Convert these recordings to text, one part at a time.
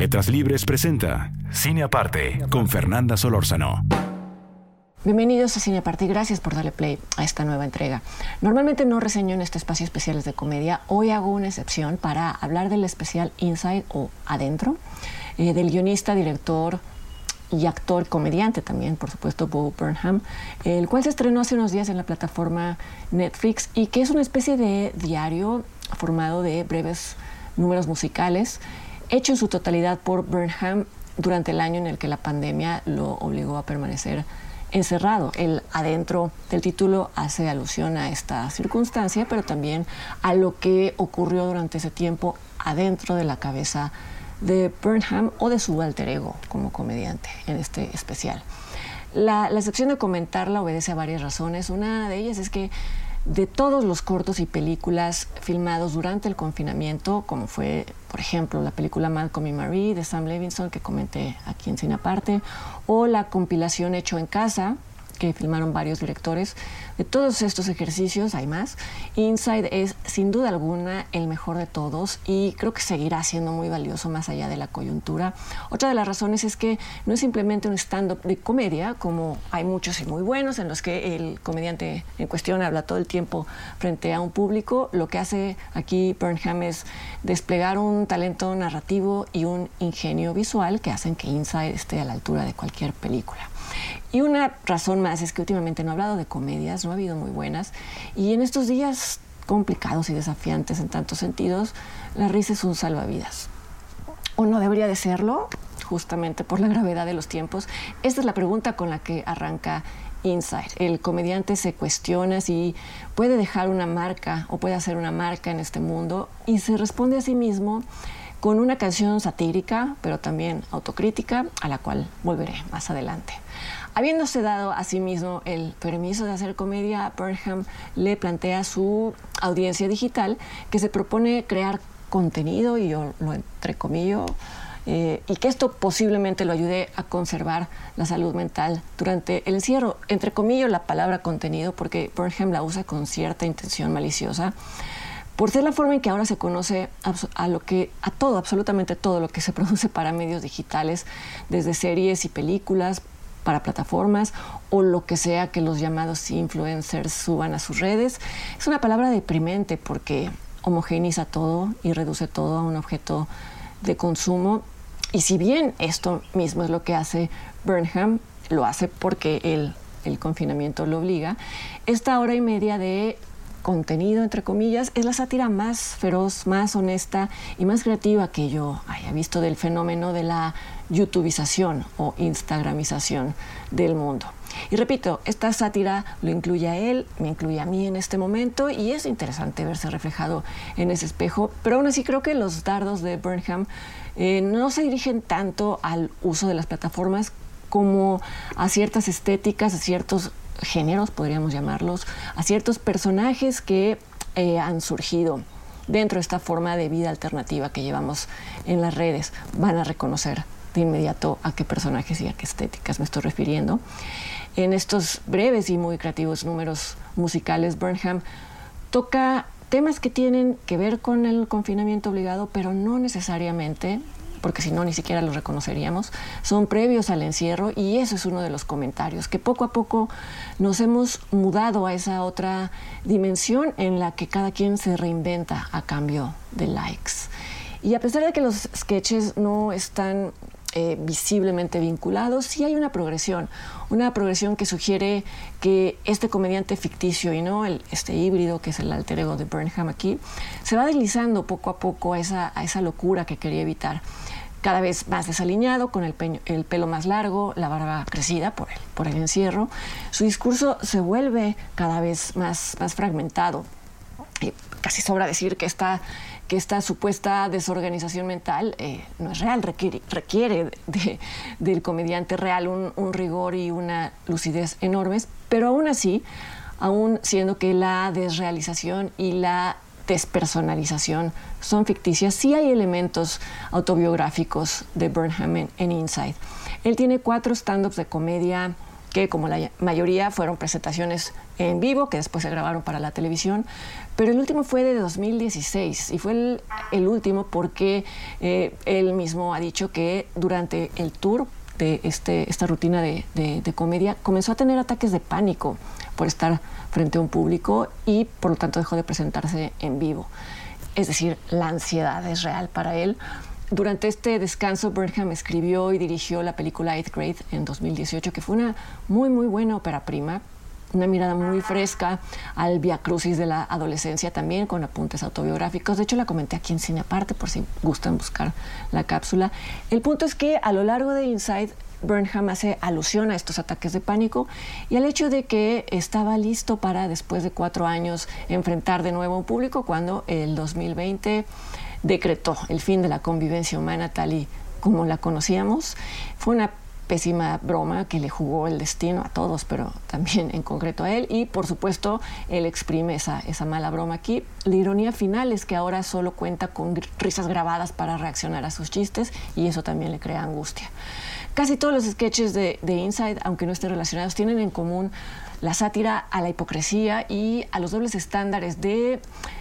Letras Libres presenta Cine Aparte con Fernanda Solórzano. Bienvenidos a Cine Aparte y gracias por darle play a esta nueva entrega. Normalmente no reseño en este espacio especiales de comedia. Hoy hago una excepción para hablar del especial Inside o Adentro, eh, del guionista, director y actor comediante también, por supuesto, Bo Burnham, el cual se estrenó hace unos días en la plataforma Netflix y que es una especie de diario formado de breves números musicales, hecho en su totalidad por Burnham durante el año en el que la pandemia lo obligó a permanecer encerrado. El adentro del título hace alusión a esta circunstancia, pero también a lo que ocurrió durante ese tiempo adentro de la cabeza de Burnham o de su alter ego como comediante en este especial. La, la sección de comentarla obedece a varias razones. Una de ellas es que de todos los cortos y películas filmados durante el confinamiento, como fue, por ejemplo, la película Malcolm y Marie de Sam Levinson, que comenté aquí en Cine Aparte, o la compilación Hecho en Casa, que filmaron varios directores. De todos estos ejercicios, hay más. Inside es sin duda alguna el mejor de todos y creo que seguirá siendo muy valioso más allá de la coyuntura. Otra de las razones es que no es simplemente un stand-up de comedia, como hay muchos y muy buenos, en los que el comediante en cuestión habla todo el tiempo frente a un público. Lo que hace aquí Burnham es desplegar un talento narrativo y un ingenio visual que hacen que Inside esté a la altura de cualquier película. Y una razón más es que últimamente no he hablado de comedias, no ha habido muy buenas, y en estos días complicados y desafiantes en tantos sentidos, la risa es un salvavidas. ¿O no debería de serlo? Justamente por la gravedad de los tiempos. Esta es la pregunta con la que arranca Inside. El comediante se cuestiona si puede dejar una marca o puede hacer una marca en este mundo y se responde a sí mismo con una canción satírica, pero también autocrítica, a la cual volveré más adelante. Habiéndose dado a sí mismo el permiso de hacer comedia, Burnham le plantea a su audiencia digital que se propone crear contenido, y yo lo entrecomillo, eh, y que esto posiblemente lo ayude a conservar la salud mental durante el encierro. Entre comillas la palabra contenido porque Burnham la usa con cierta intención maliciosa por ser la forma en que ahora se conoce a lo que a todo, absolutamente todo lo que se produce para medios digitales, desde series y películas para plataformas o lo que sea que los llamados influencers suban a sus redes. Es una palabra deprimente porque homogeneiza todo y reduce todo a un objeto de consumo. Y si bien esto mismo es lo que hace Burnham, lo hace porque el, el confinamiento lo obliga, esta hora y media de contenido, entre comillas, es la sátira más feroz, más honesta y más creativa que yo haya visto del fenómeno de la youtubización o instagramización del mundo. Y repito, esta sátira lo incluye a él, me incluye a mí en este momento y es interesante verse reflejado en ese espejo, pero aún así creo que los dardos de Burnham eh, no se dirigen tanto al uso de las plataformas como a ciertas estéticas, a ciertos géneros, podríamos llamarlos, a ciertos personajes que eh, han surgido dentro de esta forma de vida alternativa que llevamos en las redes. Van a reconocer de inmediato a qué personajes y a qué estéticas me estoy refiriendo. En estos breves y muy creativos números musicales, Burnham toca temas que tienen que ver con el confinamiento obligado, pero no necesariamente porque si no ni siquiera los reconoceríamos, son previos al encierro y eso es uno de los comentarios, que poco a poco nos hemos mudado a esa otra dimensión en la que cada quien se reinventa a cambio de likes. Y a pesar de que los sketches no están eh, visiblemente vinculados, sí hay una progresión, una progresión que sugiere que este comediante ficticio y no el, este híbrido que es el alter ego de Burnham aquí, se va deslizando poco a poco a esa, esa locura que quería evitar cada vez más desaliñado, con el, el, pelo más largo, la barba crecida por el, por el encierro. Su discurso se vuelve cada vez más, más fragmentado. Casi sobra decir que está que esta supuesta desorganización mental eh, no es real, requiere, requiere del comediante real un, un, rigor y una lucidez enormes, pero aún así, aún siendo que la desrealización y la despersonalización son ficticias, sí hay elementos autobiográficos de Burnham en, en Inside. Él tiene cuatro stand-ups de comedia que como la mayoría fueron presentaciones en vivo, que después se grabaron para la televisión, pero el último fue de 2016 y fue el, último porque eh, él mismo ha dicho que durante el tour de este, esta rutina de, de, comedia comenzó a tener ataques de pánico por estar frente a un público y por lo tanto dejó de presentarse en vivo. Es decir, la ansiedad es real para él. Durante este descanso, Burnham escribió y dirigió la película Eighth Grade en 2018, que fue una muy, muy buena ópera prima, una mirada muy fresca al via crucis de la adolescencia también con apuntes autobiográficos. De hecho, la comenté aquí en Cine Aparte por si gustan buscar la cápsula. El punto es que a lo largo de Inside, Burnham hace alusión a estos ataques de pánico y al hecho de que estaba listo para, después de cuatro años, enfrentar de nuevo a un público cuando el 2020 decretó el fin de la convivencia humana tal y como la conocíamos. Fue una pésima broma que le jugó el destino a todos, pero también en concreto a él. Y por supuesto, él exprime esa, esa mala broma aquí. La ironía final es que ahora solo cuenta con risas grabadas para reaccionar a sus chistes y eso también le crea angustia. Casi todos los sketches de, de Inside, aunque no estén relacionados, tienen en común la sátira a la hipocresía y a los dobles estándares de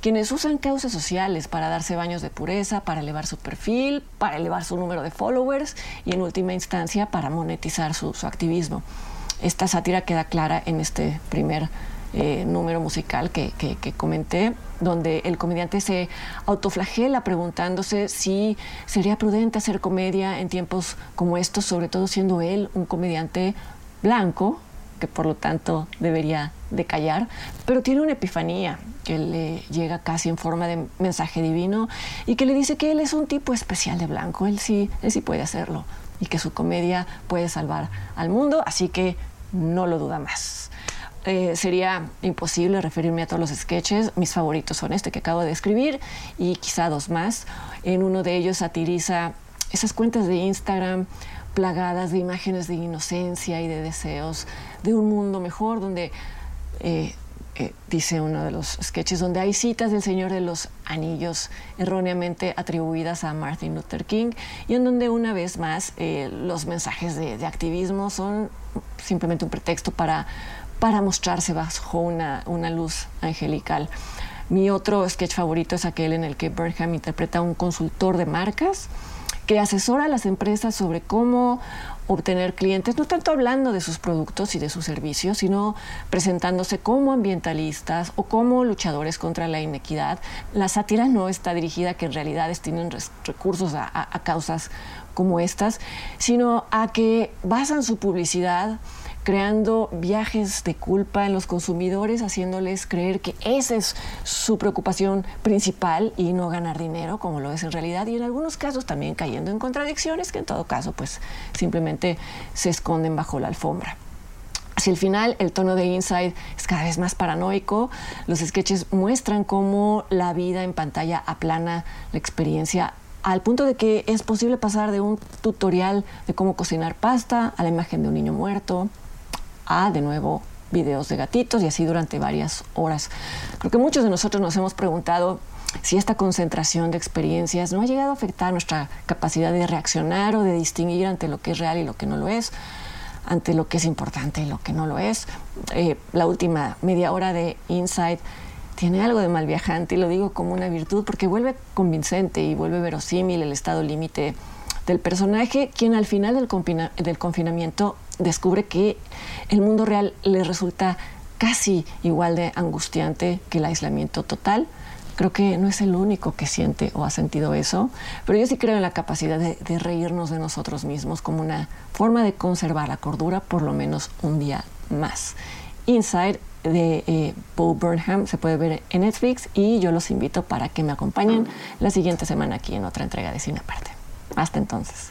quienes usan causas sociales para darse baños de pureza, para elevar su perfil, para elevar su número de followers y en última instancia para monetizar su, activismo. Esta sátira queda clara en este primer eh, número musical que, comenté, donde el comediante se autoflagela preguntándose si sería prudente hacer comedia en tiempos como estos, sobre todo siendo él un comediante blanco, que por lo tanto debería de callar, pero tiene una epifanía que le llega casi en forma de mensaje divino y que le dice que él es un tipo especial de blanco, él sí, él sí puede hacerlo y que su comedia puede salvar al mundo, así que no lo duda más. Eh, sería imposible referirme a todos los sketches. Mis favoritos son este que acabo de escribir y quizá dos más. En uno de ellos satiriza esas cuentas de Instagram plagadas de imágenes de inocencia y de deseos de un mundo mejor, donde, eh, eh, dice uno de los sketches, donde hay citas del Señor de los Anillos erróneamente atribuidas a Martin Luther King y en donde una vez más los mensajes de, activismo son simplemente un pretexto para, para mostrarse bajo una, una luz angelical. Mi otro sketch favorito es aquel en el que Burnham interpreta a un consultor de marcas que asesora a las empresas sobre cómo obtener clientes, no tanto hablando de sus productos y de sus servicios, sino presentándose como ambientalistas o como luchadores contra la inequidad. La sátira no está dirigida a que en realidad tienen recursos a, a causas como estas, sino a que basan su publicidad creando viajes de culpa en los consumidores, haciéndoles creer que esa es su preocupación principal y no ganar dinero, como lo es en realidad, y en algunos casos también cayendo en contradicciones que en todo caso pues simplemente se esconden bajo la alfombra. Hacia el final, el tono de Inside es cada vez más paranoico. Los sketches muestran cómo la vida en pantalla aplana la experiencia al punto de que es posible pasar de un tutorial de cómo cocinar pasta a la imagen de un niño muerto, de nuevo, videos de gatitos y así durante varias horas. Creo que muchos de nosotros nos hemos preguntado si esta concentración de experiencias no ha llegado a afectar nuestra capacidad de reaccionar o de distinguir ante lo que es real y lo que no lo es, ante lo que es importante y lo que no lo es. Eh, la última media hora de Insight tiene algo de mal viajante y lo digo como una virtud porque vuelve convincente y vuelve verosímil el estado límite del personaje, quien al final del, del confinamiento descubre que el mundo real le resulta casi igual de angustiante que el aislamiento total. Creo que no es el único que siente o ha sentido eso, pero yo sí creo en la capacidad de, reírnos de nosotros mismos como una forma de conservar la cordura por lo menos un día más. Inside de eh, Bo Burnham se puede ver en Netflix y yo los invito para que me acompañen la siguiente semana aquí en otra entrega de Cine Aparte. Hasta entonces.